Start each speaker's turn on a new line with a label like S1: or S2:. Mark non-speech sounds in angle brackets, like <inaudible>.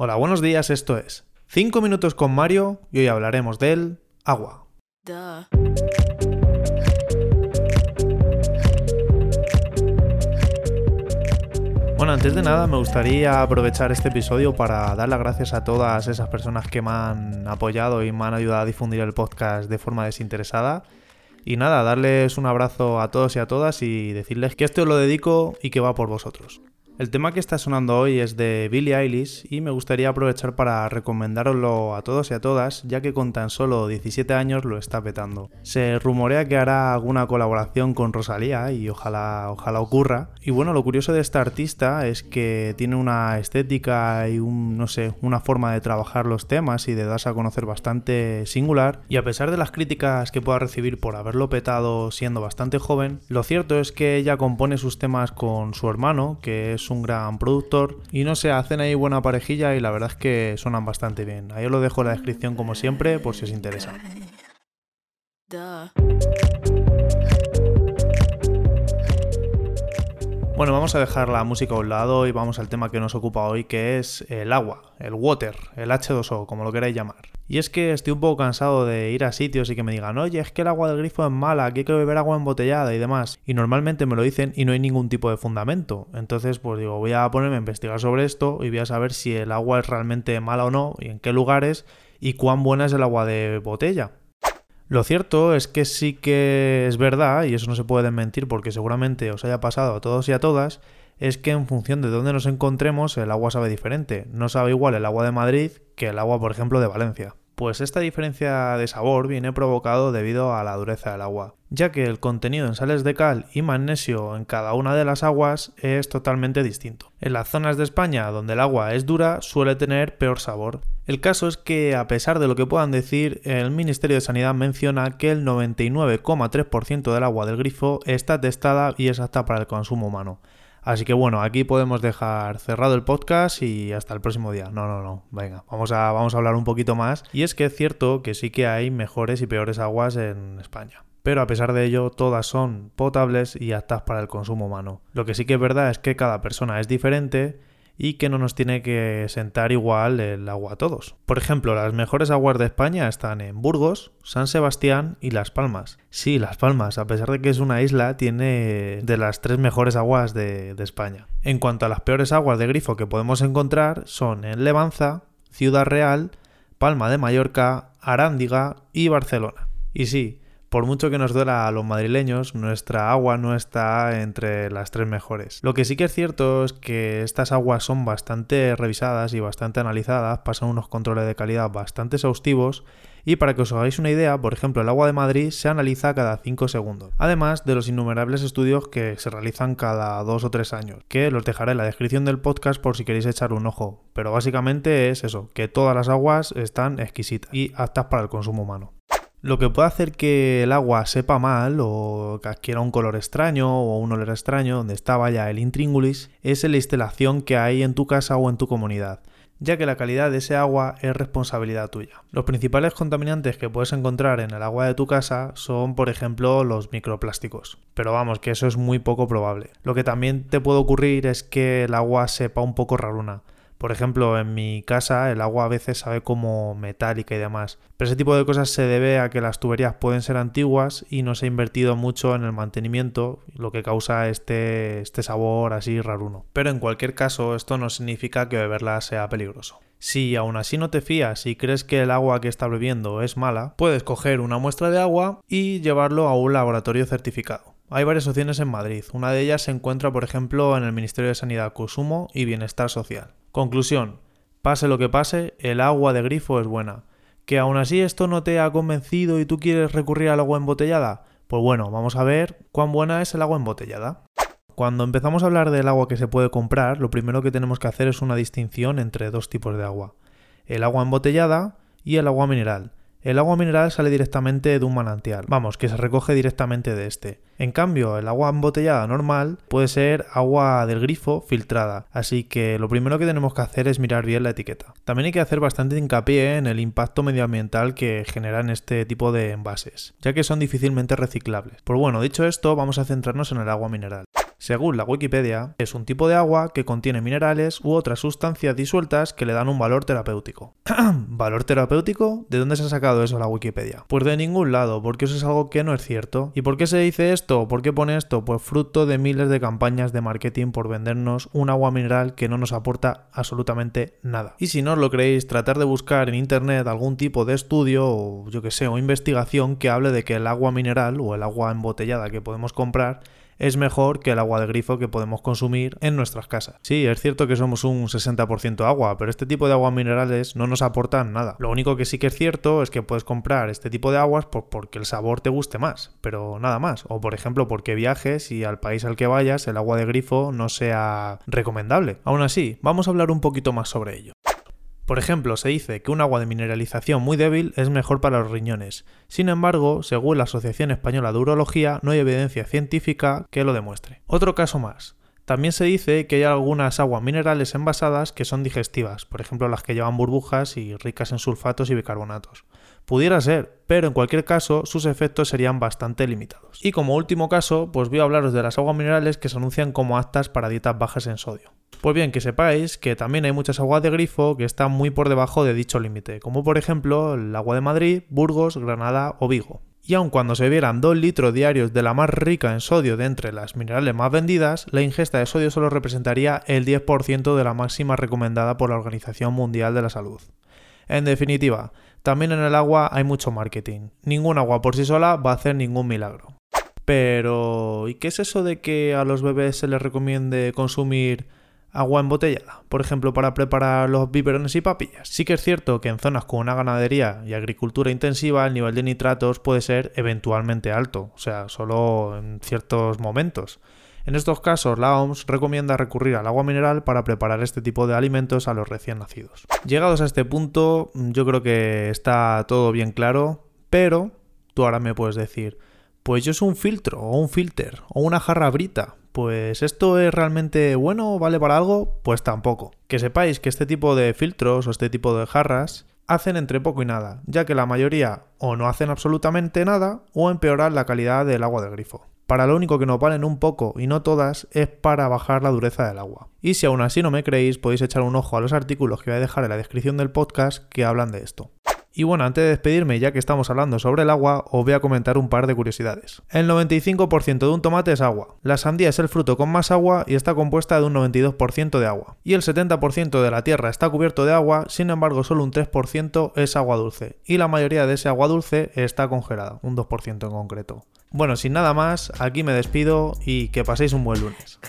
S1: Hola, buenos días, esto es 5 minutos con Mario y hoy hablaremos del agua. Bueno, antes de nada me gustaría aprovechar este episodio para dar las gracias a todas esas personas que me han apoyado y me han ayudado a difundir el podcast de forma desinteresada. Y nada, darles un abrazo a todos y a todas y decirles que esto lo dedico y que va por vosotros. El tema que está sonando hoy es de Billie Eilish y me gustaría aprovechar para recomendároslo a todos y a todas, ya que con tan solo 17 años lo está petando. Se rumorea que hará alguna colaboración con Rosalía y ojalá, ojalá ocurra. Y bueno, lo curioso de esta artista es que tiene una estética y un, no sé, una forma de trabajar los temas y de darse a conocer bastante singular. Y a pesar de las críticas que pueda recibir por haberlo petado siendo bastante joven, lo cierto es que ella compone sus temas con su hermano, que es un gran productor y no sé, hacen ahí buena parejilla y la verdad es que suenan bastante bien. Ahí os lo dejo en la descripción como siempre por si os interesa. Bueno, vamos a dejar la música a un lado y vamos al tema que nos ocupa hoy, que es el agua, el water, el H2O, como lo queráis llamar. Y es que estoy un poco cansado de ir a sitios y que me digan, oye, es que el agua del grifo es mala, que hay que beber agua embotellada y demás. Y normalmente me lo dicen y no hay ningún tipo de fundamento. Entonces, pues digo, voy a ponerme a investigar sobre esto y voy a saber si el agua es realmente mala o no, y en qué lugares, y cuán buena es el agua de botella. Lo cierto es que sí que es verdad, y eso no se puede desmentir porque seguramente os haya pasado a todos y a todas, es que en función de dónde nos encontremos el agua sabe diferente. No sabe igual el agua de Madrid que el agua, por ejemplo, de Valencia. Pues esta diferencia de sabor viene provocado debido a la dureza del agua, ya que el contenido en sales de cal y magnesio en cada una de las aguas es totalmente distinto. En las zonas de España donde el agua es dura suele tener peor sabor. El caso es que a pesar de lo que puedan decir, el Ministerio de Sanidad menciona que el 99,3% del agua del grifo está testada y es apta para el consumo humano. Así que bueno, aquí podemos dejar cerrado el podcast y hasta el próximo día. No, no, no. Venga, vamos a, vamos a hablar un poquito más. Y es que es cierto que sí que hay mejores y peores aguas en España. Pero a pesar de ello, todas son potables y aptas para el consumo humano. Lo que sí que es verdad es que cada persona es diferente y que no nos tiene que sentar igual el agua a todos. Por ejemplo, las mejores aguas de España están en Burgos, San Sebastián y Las Palmas. Sí, Las Palmas, a pesar de que es una isla, tiene de las tres mejores aguas de, España. En cuanto a las peores aguas de grifo que podemos encontrar, son en Levanza, Ciudad Real, Palma de Mallorca, Arándiga y Barcelona. Y sí, por mucho que nos duela a los madrileños, nuestra agua no está entre las tres mejores. Lo que sí que es cierto es que estas aguas son bastante revisadas y bastante analizadas, pasan unos controles de calidad bastante exhaustivos y para que os hagáis una idea, por ejemplo, el agua de Madrid se analiza cada 5 segundos, además de los innumerables estudios que se realizan cada 2 o 3 años, que los dejaré en la descripción del podcast por si queréis echar un ojo, pero básicamente es eso, que todas las aguas están exquisitas y aptas para el consumo humano. Lo que puede hacer que el agua sepa mal o que adquiera un color extraño o un olor extraño donde estaba ya el intríngulis es la instalación que hay en tu casa o en tu comunidad, ya que la calidad de ese agua es responsabilidad tuya. Los principales contaminantes que puedes encontrar en el agua de tu casa son, por ejemplo, los microplásticos, pero vamos, que eso es muy poco probable. Lo que también te puede ocurrir es que el agua sepa un poco raruna. Por ejemplo, en mi casa el agua a veces sabe como metálica y demás. Pero ese tipo de cosas se debe a que las tuberías pueden ser antiguas y no se ha invertido mucho en el mantenimiento, lo que causa este, este sabor así raruno. Pero en cualquier caso, esto no significa que beberla sea peligroso. Si aún así no te fías y crees que el agua que estás bebiendo es mala, puedes coger una muestra de agua y llevarlo a un laboratorio certificado. Hay varias opciones en Madrid. Una de ellas se encuentra, por ejemplo, en el Ministerio de Sanidad, Consumo y Bienestar Social. Conclusión. Pase lo que pase, el agua de grifo es buena. ¿Que aún así esto no te ha convencido y tú quieres recurrir al agua embotellada? Pues bueno, vamos a ver cuán buena es el agua embotellada. Cuando empezamos a hablar del agua que se puede comprar, lo primero que tenemos que hacer es una distinción entre dos tipos de agua. El agua embotellada y el agua mineral. El agua mineral sale directamente de un manantial, vamos, que se recoge directamente de este. En cambio, el agua embotellada normal puede ser agua del grifo filtrada, así que lo primero que tenemos que hacer es mirar bien la etiqueta. También hay que hacer bastante hincapié en el impacto medioambiental que generan este tipo de envases, ya que son difícilmente reciclables. Pues bueno, dicho esto, vamos a centrarnos en el agua mineral. Según la Wikipedia, es un tipo de agua que contiene minerales u otras sustancias disueltas que le dan un valor terapéutico. <clears throat> ¿Valor terapéutico? ¿De dónde se ha sacado eso la Wikipedia? Pues de ningún lado, porque eso es algo que no es cierto. ¿Y por qué se dice esto? ¿Por qué pone esto? Pues fruto de miles de campañas de marketing por vendernos un agua mineral que no nos aporta absolutamente nada. Y si no os lo creéis, tratar de buscar en internet algún tipo de estudio o yo que sé, o investigación que hable de que el agua mineral o el agua embotellada que podemos comprar es mejor que el agua de grifo que podemos consumir en nuestras casas. Sí, es cierto que somos un 60% agua, pero este tipo de aguas minerales no nos aportan nada. Lo único que sí que es cierto es que puedes comprar este tipo de aguas porque el sabor te guste más, pero nada más. O por ejemplo porque viajes y al país al que vayas el agua de grifo no sea recomendable. Aún así, vamos a hablar un poquito más sobre ello. Por ejemplo, se dice que un agua de mineralización muy débil es mejor para los riñones. Sin embargo, según la Asociación Española de Urología, no hay evidencia científica que lo demuestre. Otro caso más. También se dice que hay algunas aguas minerales envasadas que son digestivas, por ejemplo las que llevan burbujas y ricas en sulfatos y bicarbonatos. Pudiera ser, pero en cualquier caso sus efectos serían bastante limitados. Y como último caso, pues voy a hablaros de las aguas minerales que se anuncian como aptas para dietas bajas en sodio. Pues bien, que sepáis que también hay muchas aguas de grifo que están muy por debajo de dicho límite, como por ejemplo el agua de Madrid, Burgos, Granada o Vigo. Y aun cuando se vieran 2 litros diarios de la más rica en sodio de entre las minerales más vendidas, la ingesta de sodio solo representaría el 10% de la máxima recomendada por la Organización Mundial de la Salud. En definitiva, también en el agua hay mucho marketing. Ningún agua por sí sola va a hacer ningún milagro. Pero, ¿y qué es eso de que a los bebés se les recomiende consumir agua embotellada, por ejemplo para preparar los biberones y papillas. Sí que es cierto que en zonas con una ganadería y agricultura intensiva el nivel de nitratos puede ser eventualmente alto, o sea, solo en ciertos momentos. En estos casos, la OMS recomienda recurrir al agua mineral para preparar este tipo de alimentos a los recién nacidos. Llegados a este punto, yo creo que está todo bien claro, pero tú ahora me puedes decir, pues yo soy un filtro o un filter o una jarra brita pues ¿esto es realmente bueno vale para algo? Pues tampoco. Que sepáis que este tipo de filtros o este tipo de jarras hacen entre poco y nada, ya que la mayoría o no hacen absolutamente nada o empeoran la calidad del agua de grifo. Para lo único que nos valen un poco y no todas es para bajar la dureza del agua. Y si aún así no me creéis, podéis echar un ojo a los artículos que voy a dejar en la descripción del podcast que hablan de esto. Y bueno, antes de despedirme, ya que estamos hablando sobre el agua, os voy a comentar un par de curiosidades. El 95% de un tomate es agua. La sandía es el fruto con más agua y está compuesta de un 92% de agua. Y el 70% de la tierra está cubierto de agua, sin embargo solo un 3% es agua dulce. Y la mayoría de ese agua dulce está congelada, un 2% en concreto. Bueno, sin nada más, aquí me despido y que paséis un buen lunes.